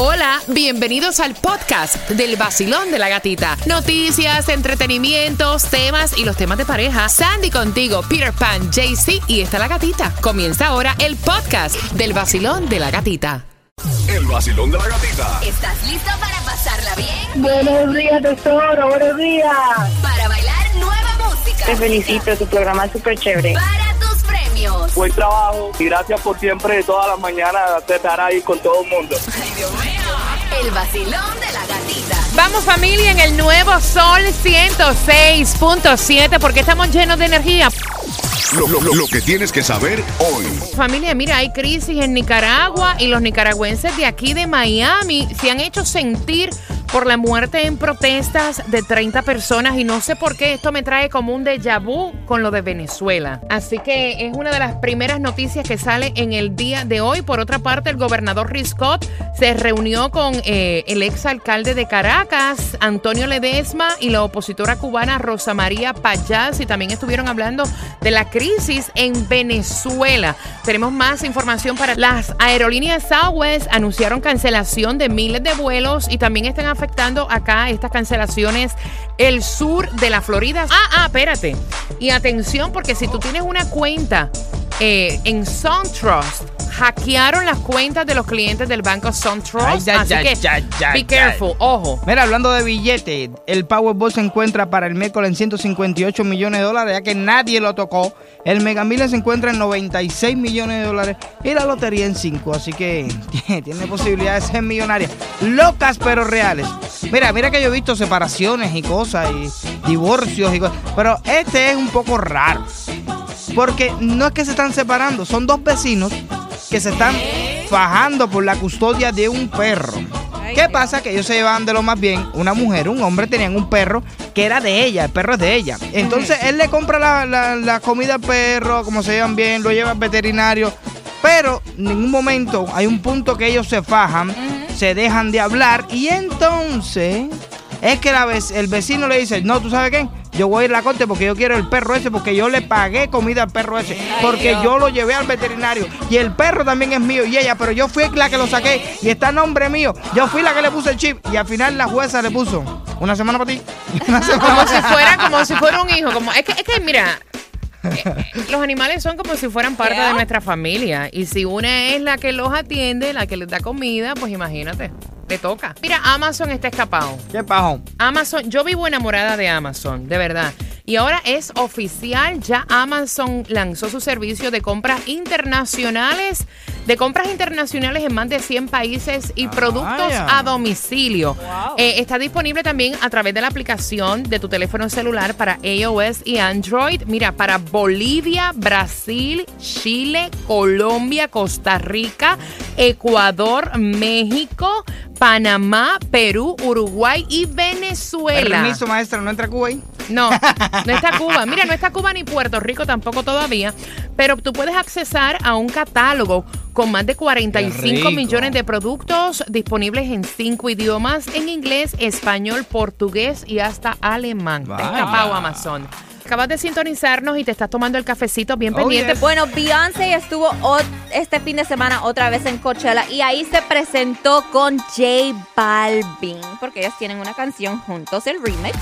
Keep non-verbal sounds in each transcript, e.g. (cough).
Hola, bienvenidos al podcast del vacilón de la gatita. Noticias, entretenimientos, temas y los temas de pareja. Sandy contigo, Peter Pan, JC y está la gatita. Comienza ahora el podcast del vacilón de la gatita. El vacilón de la gatita. ¿Estás listo para pasarla bien? Buenos días, tesoro, buenos días. Para bailar nueva música. Te felicito, tu programa es súper chévere. Para tus premios. Buen trabajo y gracias por siempre, todas las mañanas, estar ahí con todo el mundo. Ay, Dios mío. El vacilón de la gatita. Vamos familia en el nuevo Sol 106.7 porque estamos llenos de energía. Lo, lo- que tienes que saber hoy. Familia, mira, hay crisis en Nicaragua y los nicaragüenses de aquí de Miami se han hecho sentir por la muerte en protestas de 30 personas y no sé por qué esto me trae como un déjà vu con lo de Venezuela. Así que es una de las primeras noticias que sale en el día de hoy. Por otra parte, el gobernador Riscott se reunió con eh, el exalcalde de Caracas, Antonio Ledesma, y la opositora cubana Rosa María Payás y también estuvieron hablando de la crisis en Venezuela. Tenemos más información para las aerolíneas Southwest anunciaron cancelación de miles de vuelos y también están afectando acá estas cancelaciones el sur de la Florida. Ah, ah, espérate. Y atención porque si tú tienes una cuenta eh, en SunTrust, hackearon las cuentas de los clientes del banco SunTrust. Así ya, que ya, ya, be careful, ojo. Mira, hablando de billete, el Powerball se encuentra para el miércoles en 158 millones de dólares, ya que nadie lo tocó. El Mega Millions se encuentra en 96 millones de dólares y la lotería en 5, así que (laughs) tiene posibilidad de ser millonaria. Locas pero reales. Mira, mira que yo he visto separaciones y cosas y divorcios y cosas, pero este es un poco raro. Porque no es que se están separando, son dos vecinos que se están fajando por la custodia de un perro. ¿Qué pasa? Que ellos se llevaban de lo más bien. Una mujer, un hombre tenían un perro que era de ella, el perro es de ella. Entonces él le compra la, la- la comida al perro, como se llevan bien, lo lleva al veterinario. Pero en ningún momento hay un punto que ellos se fajan, se dejan de hablar y entonces es que la el vecino le dice, no, ¿tú sabes qué? Yo voy a ir a la corte porque yo quiero el perro ese, porque yo le pagué comida al perro ese, porque yo lo llevé al veterinario y el perro también es mío y ella, pero yo fui la que lo saqué y está a nombre mío. Yo fui la que le puse el chip y al final la jueza le puso una semana para ti, (laughs) una semana Como si fuera, como si fuera un hijo. Como, es que, es que mira, (laughs) los animales son como si fueran parte de nuestra familia. Y si una es la que los atiende, la que les da comida, pues imagínate, te toca. Mira, Amazon está escapado. ¿Qué pasó? Amazon, yo vivo enamorada de Amazon, de verdad. Y ahora es oficial, ya Amazon lanzó su servicio de compras internacionales, de compras internacionales en más de 100 países y productos Vaya. a domicilio. Eh, está disponible también a través de la aplicación de tu teléfono celular para iOS y Android. Mira, para Bolivia, Brasil, Chile, Colombia, Costa Rica, Ecuador, México, Panamá, Perú, Uruguay y Venezuela. Permiso, maestra, no entra a Cuba ahí. No, (laughs) no está Cuba. Mira, no está Cuba ni Puerto Rico tampoco todavía. Pero tú puedes accesar a un catálogo con más de 45 Qué rico. millones de productos disponibles en cinco idiomas, en inglés, español, portugués y hasta alemán. Te escapado Amazon. Acabas de sintonizarnos y te estás tomando el cafecito bien Oh, pendiente. yes. Bueno, Beyoncé estuvo este fin de semana otra vez en Coachella y ahí se presentó con J Balvin, porque ellos tienen una canción juntos, el remix.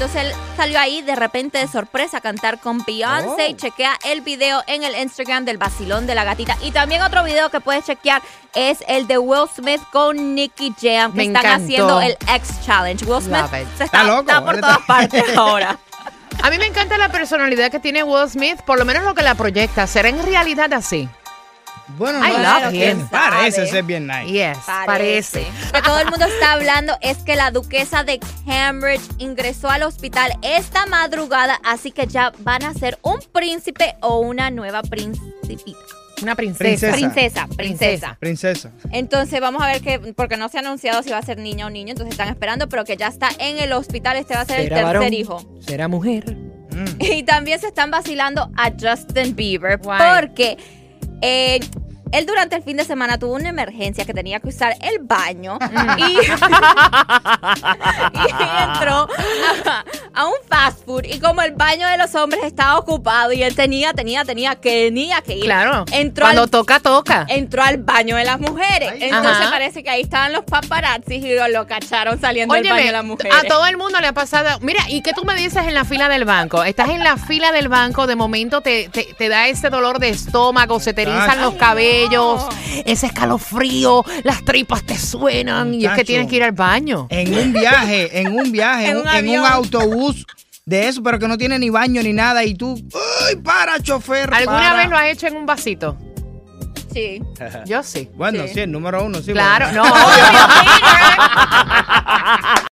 Entonces él salió ahí de repente de sorpresa a cantar con Beyoncé. Oh. Chequea el video en el Instagram del vacilón de la gatita. Y también otro video que puedes chequear es el de Will Smith con Nicky Jam, que Me están encantó. haciendo el X Challenge. Will Smith se Está loco, está por todas partes (laughs) ahora. A mí me encanta la personalidad que tiene Will Smith, por lo menos lo que la proyecta. ¿Será en realidad así? Bueno, I no, love him. Parece ser bien nice. Yes, parece. Lo que todo el mundo está hablando es que la duquesa de Cambridge ingresó al hospital esta madrugada, así que ya van a ser un príncipe o una nueva principita. Una princesa. Princesa. Princesa, princesa. Princesa. Entonces vamos a ver que, porque no se ha anunciado si va a ser niña o niño, entonces están esperando, pero que ya está en el hospital, este va a ser el ¿Será tercer varón? hijo. ¿Será mujer? Mm. Y también se están vacilando a Justin Bieber Why? porque eh, él durante el fin de semana tuvo una emergencia que tenía que usar el baño (laughs) y, (laughs) y entró a, a un fast food y como el baño de los hombres estaba ocupado y él tenía, tenía, tenía, tenía que ir. Claro. Entró Cuando al, toca, toca. entró al baño de las mujeres. Ay. Entonces Ajá. parece que ahí estaban los paparazzis y lo, lo cacharon saliendo del baño Óyeme, de las mujeres. a todo el mundo le ha pasado. Mira, ¿y qué tú me dices en la fila del banco? Estás en la fila del banco, de momento te, te- te da ese dolor de estómago, se te erizan Ay, los no. Cabellos, ese escalofrío, las tripas te suenan y es que tienes que ir al baño. En un viaje, en un viaje, (laughs) En un en autobús de eso, pero que no tiene ni baño ni nada. Y tú, ¡ay, para, chofer! ¿Alguna para". vez lo has hecho en un vasito? Sí. (laughs) Yo sí. Bueno, Sí. sí, el número uno, sí. Claro, bueno. no. (laughs) obvio.